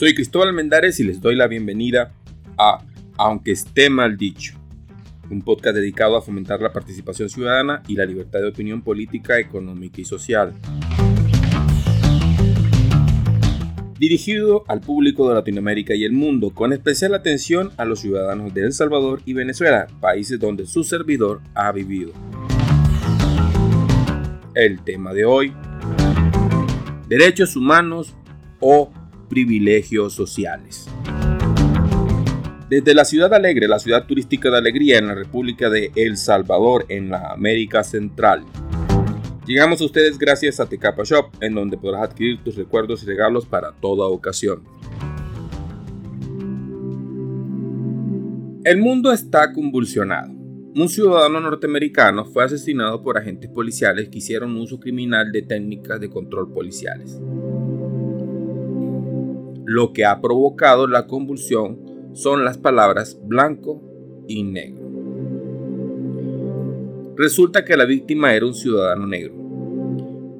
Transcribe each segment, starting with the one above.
Soy Cristóbal Mendares y les doy la bienvenida a Aunque esté mal dicho, un podcast dedicado a fomentar la participación ciudadana y la libertad de opinión política, económica y social. Dirigido al público de Latinoamérica y el mundo, con especial atención a los ciudadanos de El Salvador y Venezuela, países donde su servidor ha vivido. El tema de hoy, derechos humanos o privilegios sociales. Desde la ciudad alegre, la ciudad turística de Alegría en la República de El Salvador, en la América Central. Llegamos a ustedes gracias a Tecapa Shop, en donde podrás adquirir tus recuerdos y regalos para toda ocasión. El mundo está convulsionado. Un ciudadano norteamericano fue asesinado por agentes policiales que hicieron uso criminal de técnicas de control policiales. Lo que ha provocado la convulsión son las palabras blanco y negro. Resulta que la víctima era un ciudadano negro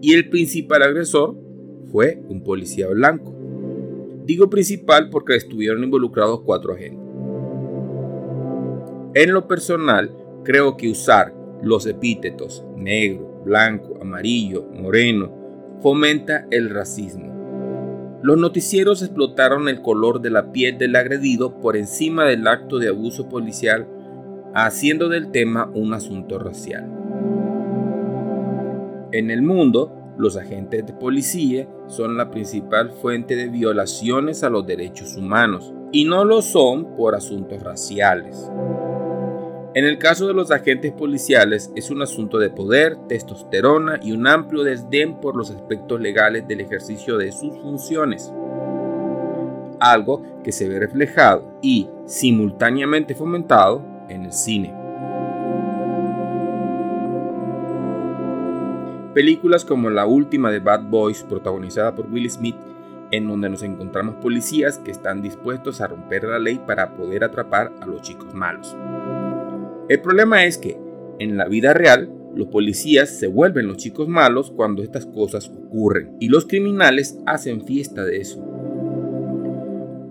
y el principal agresor fue un policía blanco. Digo principal porque estuvieron involucrados cuatro agentes. En lo personal, creo que usar los epítetos negro, blanco, amarillo, moreno fomenta el racismo los noticieros explotaron el color de la piel del agredido por encima del acto de abuso policial, haciendo del tema un asunto racial. En el mundo, los agentes de policía son la principal fuente de violaciones a los derechos humanos y no lo son por asuntos raciales. En el caso de los agentes policiales es un asunto de poder, testosterona y un amplio desdén por los aspectos legales del ejercicio de sus funciones. Algo que se ve reflejado y simultáneamente fomentado en el cine. Películas como la última de Bad Boys protagonizada por Will Smith en donde nos encontramos policías que están dispuestos a romper la ley para poder atrapar a los chicos malos. El problema es que en la vida real los policías se vuelven los chicos malos cuando estas cosas ocurren y los criminales hacen fiesta de eso.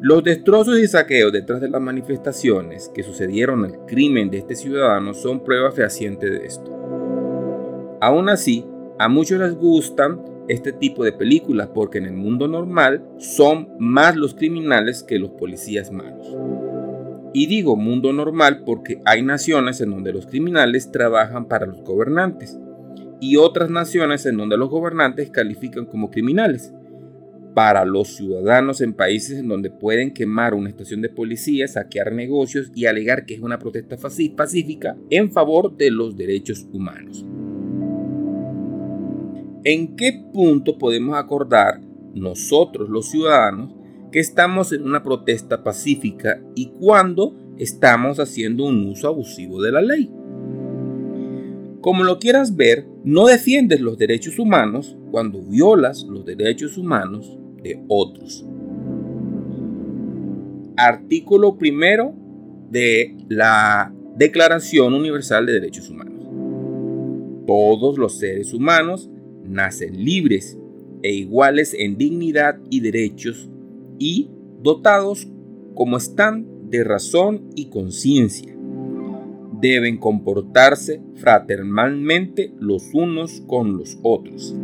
Los destrozos y saqueos detrás de las manifestaciones que sucedieron al crimen de este ciudadano son prueba fehaciente de esto. Aún así, a muchos les gustan este tipo de películas porque en el mundo normal son más los criminales que los policías malos. Y digo mundo normal porque hay naciones en donde los criminales trabajan para los gobernantes y otras naciones en donde los gobernantes califican como criminales. Para los ciudadanos en países en donde pueden quemar una estación de policía, saquear negocios y alegar que es una protesta pacífica en favor de los derechos humanos. ¿En qué punto podemos acordar nosotros los ciudadanos que estamos en una protesta pacífica y cuando estamos haciendo un uso abusivo de la ley. Como lo quieras ver, no defiendes los derechos humanos cuando violas los derechos humanos de otros. Artículo primero de la Declaración Universal de Derechos Humanos. Todos los seres humanos nacen libres e iguales en dignidad y derechos y dotados como están de razón y conciencia. Deben comportarse fraternalmente los unos con los otros.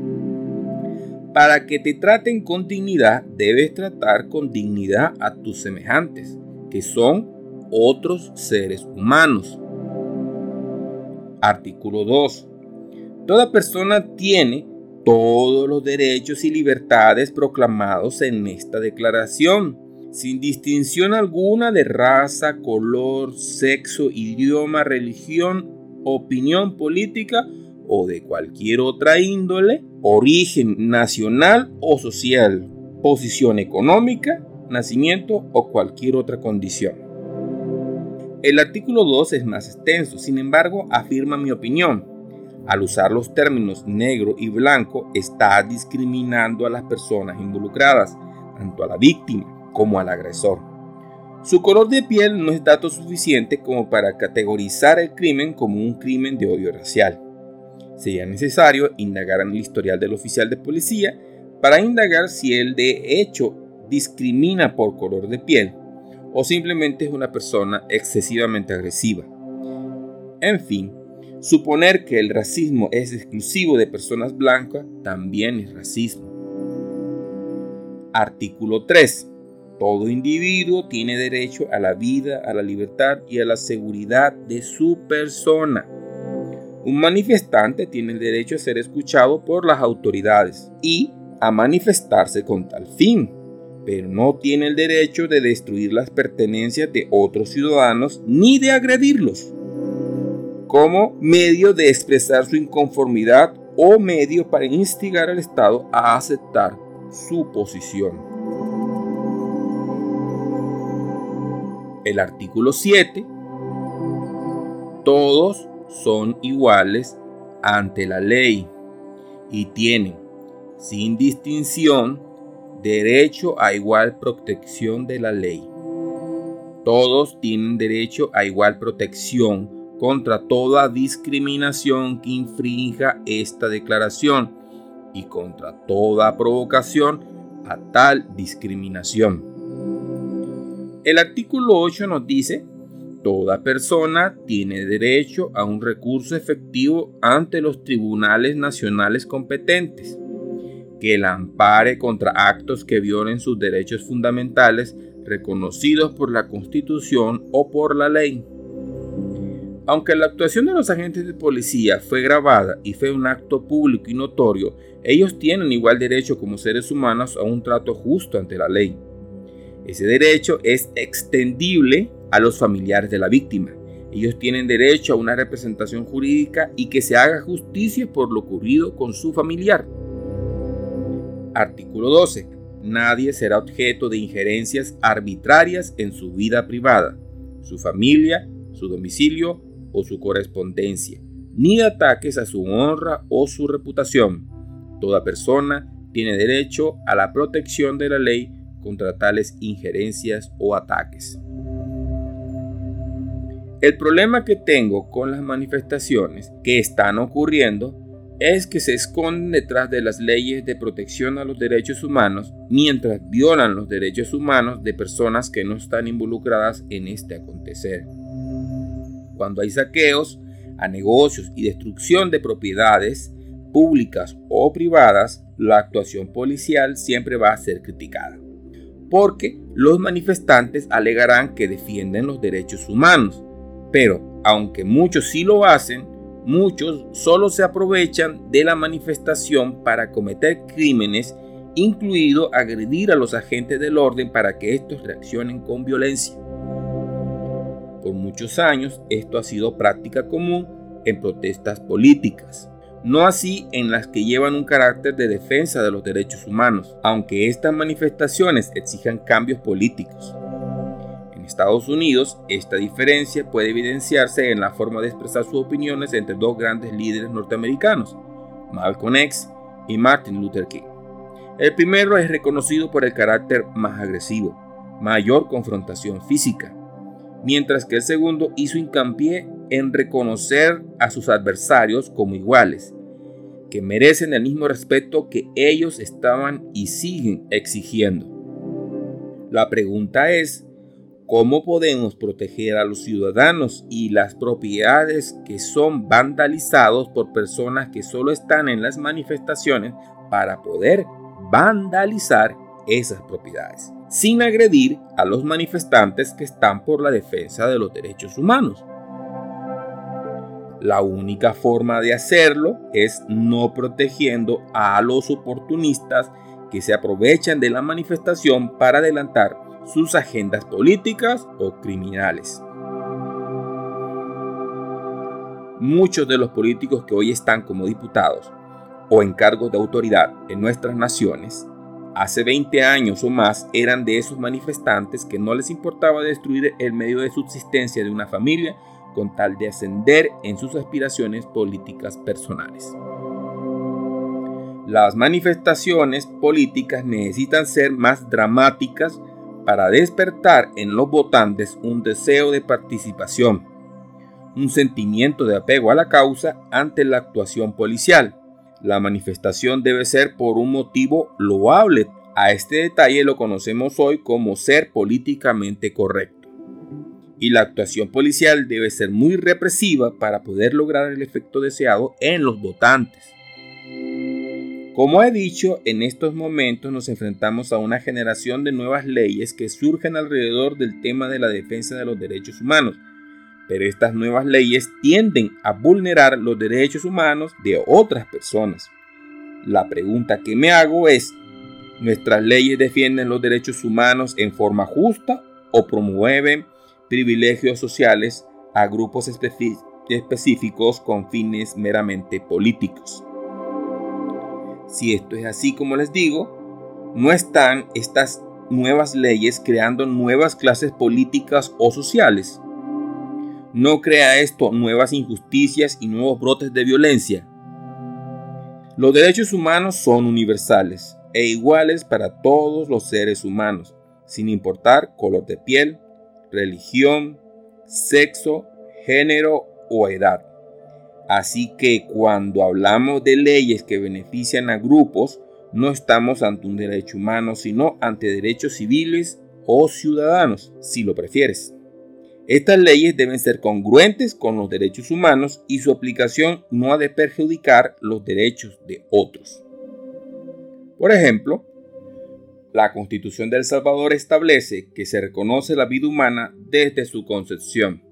Para que te traten con dignidad, debes tratar con dignidad a tus semejantes, que son otros seres humanos. Artículo 2. Toda persona tiene todos los derechos y libertades proclamados en esta declaración, sin distinción alguna de raza, color, sexo, idioma, religión, opinión política o de cualquier otra índole, origen nacional o social, posición económica, nacimiento o cualquier otra condición. El artículo 2 es más extenso, sin embargo afirma mi opinión al usar los términos negro y blanco, está discriminando a las personas involucradas, tanto a la víctima como al agresor. Su color de piel no es dato suficiente como para categorizar el crimen como un crimen de odio racial. Sería necesario indagar en el historial del oficial de policía para indagar si el de hecho discrimina por color de piel o simplemente es una persona excesivamente agresiva. En fin, suponer que el racismo es exclusivo de personas blancas también es racismo. Artículo 3. Todo individuo tiene derecho a la vida, a la libertad y a la seguridad de su persona. Un manifestante tiene el derecho a ser escuchado por las autoridades y a manifestarse con tal fin, pero no tiene el derecho de destruir las pertenencias de otros ciudadanos ni de agredirlos, como medio de expresar su inconformidad o medio para instigar al Estado a aceptar su posición. El artículo 7. Todos son iguales ante la ley y tienen, sin distinción, derecho a igual protección de la ley. Todos tienen derecho a igual protección contra toda discriminación que infrinja esta declaración y contra toda provocación a tal discriminación. El artículo 8 nos dice Toda persona tiene derecho a un recurso efectivo ante los tribunales nacionales competentes, que la ampare contra actos que violen sus derechos fundamentales reconocidos por la Constitución o por la ley. Aunque la actuación de los agentes de policía fue grabada y fue un acto público y notorio, ellos tienen igual derecho como seres humanos a un trato justo ante la ley. Ese derecho es extendible a los familiares de la víctima. Ellos tienen derecho a una representación jurídica y que se haga justicia por lo ocurrido con su familiar. Artículo 12. Nadie será objeto de injerencias arbitrarias en su vida privada, su familia, su domicilio o su correspondencia, ni ataques a su honra o su reputación. Toda persona tiene derecho a la protección de la ley contra tales injerencias o ataques. El problema que tengo con las manifestaciones que están ocurriendo es que se esconden detrás de las leyes de protección a los derechos humanos mientras violan los derechos humanos de personas que no están involucradas en este acontecer. Cuando hay saqueos a negocios y destrucción de propiedades públicas o privadas, la actuación policial siempre va a ser criticada porque los manifestantes alegarán que defienden los derechos humanos. Pero, aunque muchos sí lo hacen, muchos solo se aprovechan de la manifestación para cometer crímenes, incluido agredir a los agentes del orden para que estos reaccionen con violencia. Por muchos años esto ha sido práctica común en protestas políticas no así en las que llevan un carácter de defensa de los derechos humanos, aunque estas manifestaciones exijan cambios políticos. En Estados Unidos, esta diferencia puede evidenciarse en la forma de expresar sus opiniones entre dos grandes líderes norteamericanos, Malcolm X y Martin Luther King. El primero es reconocido por el carácter más agresivo, mayor confrontación física, mientras que el segundo hizo hincapié en reconocer a sus adversarios como iguales, que merecen el mismo respeto que ellos estaban y siguen exigiendo. La pregunta es, ¿cómo podemos proteger a los ciudadanos y las propiedades que son vandalizados por personas que solo están en las manifestaciones para poder vandalizar esas propiedades, sin agredir a los manifestantes que están por la defensa de los derechos humanos? La única forma de hacerlo es no protegiendo a los oportunistas que se aprovechan de la manifestación para adelantar sus agendas políticas o criminales. Muchos de los políticos que hoy están como diputados o en cargos de autoridad en nuestras naciones, hace 20 años o más eran de esos manifestantes que no les importaba destruir el medio de subsistencia de una familia con tal de ascender en sus aspiraciones políticas personales. Las manifestaciones políticas necesitan ser más dramáticas para despertar en los votantes un deseo de participación, un sentimiento de apego a la causa ante la actuación policial. La manifestación debe ser por un motivo loable A este detalle lo conocemos hoy como ser políticamente correcto. Y la actuación policial debe ser muy represiva para poder lograr el efecto deseado en los votantes. Como he dicho, en estos momentos nos enfrentamos a una generación de nuevas leyes que surgen alrededor del tema de la defensa de los derechos humanos, pero estas nuevas leyes tienden a vulnerar los derechos humanos de otras personas. La pregunta que me hago es, ¿nuestras leyes defienden los derechos humanos en forma justa o promueven privilegios sociales a grupos específicos con fines meramente políticos? Si esto es así como les digo, no están estas nuevas leyes creando nuevas clases políticas o sociales. No crea esto nuevas injusticias y nuevos brotes de violencia. Los derechos humanos son universales e iguales para todos los seres humanos, sin importar color de piel, religión, sexo, género o edad. Así que cuando hablamos de leyes que benefician a grupos, no estamos ante un derecho humano, sino ante derechos civiles o ciudadanos, si lo prefieres. Estas leyes deben ser congruentes con los derechos humanos y su aplicación no ha de perjudicar los derechos de otros. Por ejemplo, la Constitución de El Salvador establece que se reconoce la vida humana desde su concepción,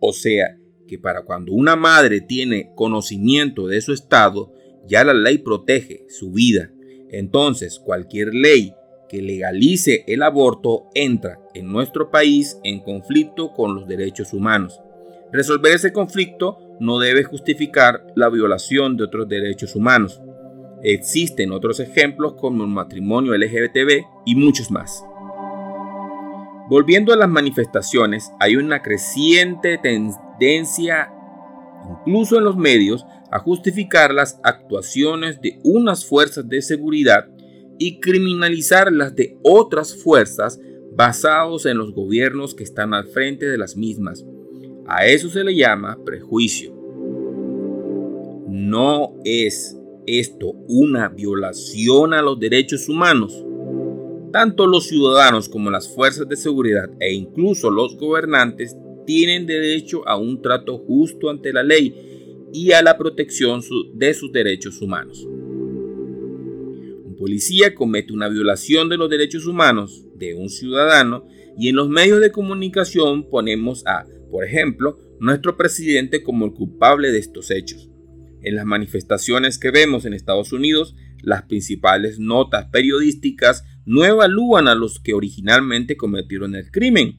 o sea, que para cuando una madre tiene conocimiento de su estado, ya la ley protege su vida. Entonces, cualquier ley que legalice el aborto entra en nuestro país en conflicto con los derechos humanos. Resolver ese conflicto no debe justificar la violación de otros derechos humanos. Existen otros ejemplos como el matrimonio LGBTB y muchos más. Volviendo a las manifestaciones, hay una creciente tendencia, incluso en los medios, a justificar las actuaciones de unas fuerzas de seguridad y criminalizar las de otras fuerzas basados en los gobiernos que están al frente de las mismas. A eso se le llama prejuicio. No es esto una violación a los derechos humanos. Tanto los ciudadanos como las fuerzas de seguridad e incluso los gobernantes tienen derecho a un trato justo ante la ley y a la protección de sus derechos humanos. Policía comete una violación de los derechos humanos de un ciudadano y en los medios de comunicación ponemos a, por ejemplo, nuestro presidente como el culpable de estos hechos. En las manifestaciones que vemos en Estados Unidos, las principales notas periodísticas no evalúan a los que originalmente cometieron el crimen.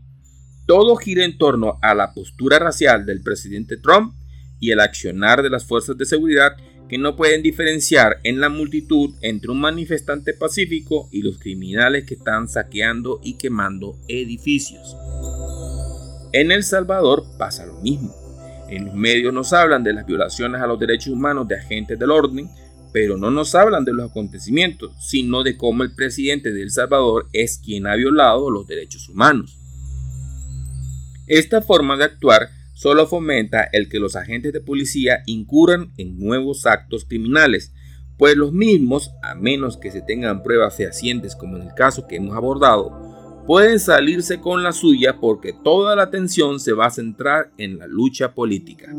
Todo gira en torno a la postura racial del presidente Trump y el accionar de las fuerzas de seguridad que no pueden diferenciar en la multitud entre un manifestante pacífico y los criminales que están saqueando y quemando edificios. En El Salvador pasa lo mismo. En los medios nos hablan de las violaciones a los derechos humanos de agentes del orden, pero no nos hablan de los acontecimientos, sino de cómo el presidente de El Salvador es quien ha violado los derechos humanos. Esta forma de actuar solo fomenta el que los agentes de policía incurran en nuevos actos criminales, pues los mismos, a menos que se tengan pruebas fehacientes como en el caso que hemos abordado, pueden salirse con la suya porque toda la atención se va a centrar en la lucha política.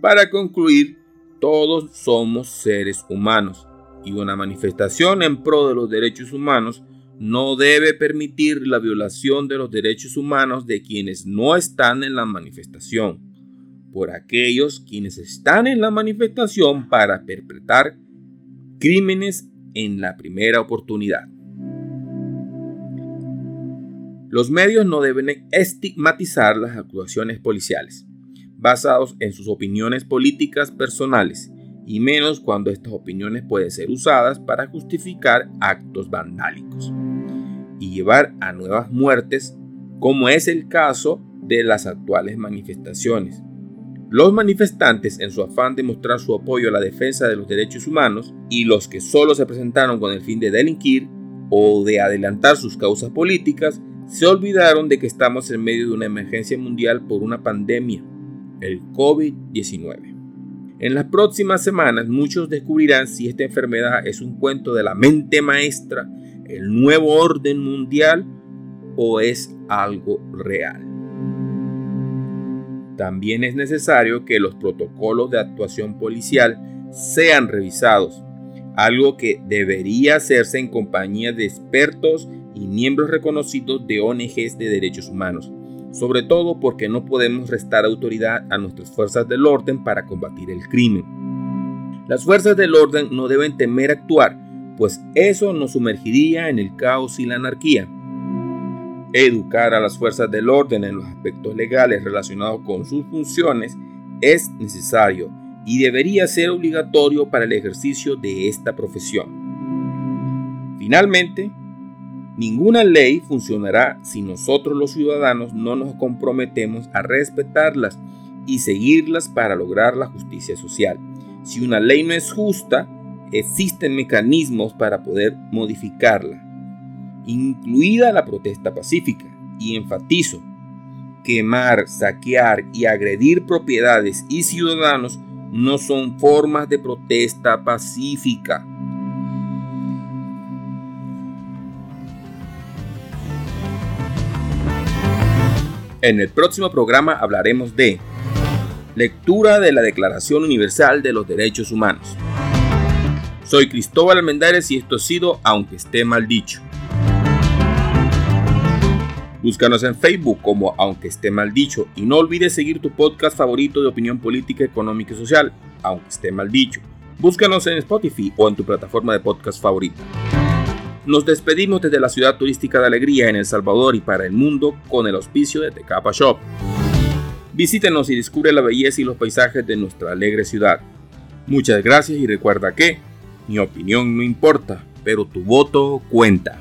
Para concluir, todos somos seres humanos y una manifestación en pro de los derechos humanos no debe permitir la violación de los derechos humanos de quienes no están en la manifestación, por aquellos quienes están en la manifestación para perpetrar crímenes en la primera oportunidad. Los medios no deben estigmatizar las actuaciones policiales basados en sus opiniones políticas personales, y menos cuando estas opiniones pueden ser usadas para justificar actos vandálicos y llevar a nuevas muertes, como es el caso de las actuales manifestaciones. Los manifestantes, en su afán de mostrar su apoyo a la defensa de los derechos humanos, y los que solo se presentaron con el fin de delinquir o de adelantar sus causas políticas, se olvidaron de que estamos en medio de una emergencia mundial por una pandemia el COVID-19. En las próximas semanas muchos descubrirán si esta enfermedad es un cuento de la mente maestra, el nuevo orden mundial o es algo real. También es necesario que los protocolos de actuación policial sean revisados, algo que debería hacerse en compañía de expertos y miembros reconocidos de ONGs de derechos humanos, sobre todo porque no podemos restar autoridad a nuestras fuerzas del orden para combatir el crimen. Las fuerzas del orden no deben temer actuar, pues eso nos sumergiría en el caos y la anarquía. Educar a las fuerzas del orden en los aspectos legales relacionados con sus funciones es necesario y debería ser obligatorio para el ejercicio de esta profesión. Finalmente, ninguna ley funcionará si nosotros los ciudadanos no nos comprometemos a respetarlas y seguirlas para lograr la justicia social. Si una ley no es justa, existen mecanismos para poder modificarla incluida la protesta pacífica, y enfatizo, quemar, saquear y agredir propiedades y ciudadanos no son formas de protesta pacífica. En el próximo programa hablaremos de lectura de la Declaración Universal de los Derechos Humanos. Soy Cristóbal Almendares y esto ha sido Aunque esté mal dicho. Búscanos en Facebook como Aunque esté mal dicho y no olvides seguir tu podcast favorito de opinión política, económica y social, Aunque esté mal dicho. Búscanos en Spotify o en tu plataforma de podcast favorita. Nos despedimos desde la ciudad turística de Alegría en El Salvador y para el mundo con el auspicio de Tecapa Shop. Visítenos y descubre la belleza y los paisajes de nuestra alegre ciudad. Muchas gracias y recuerda que mi opinión no importa, pero tu voto cuenta.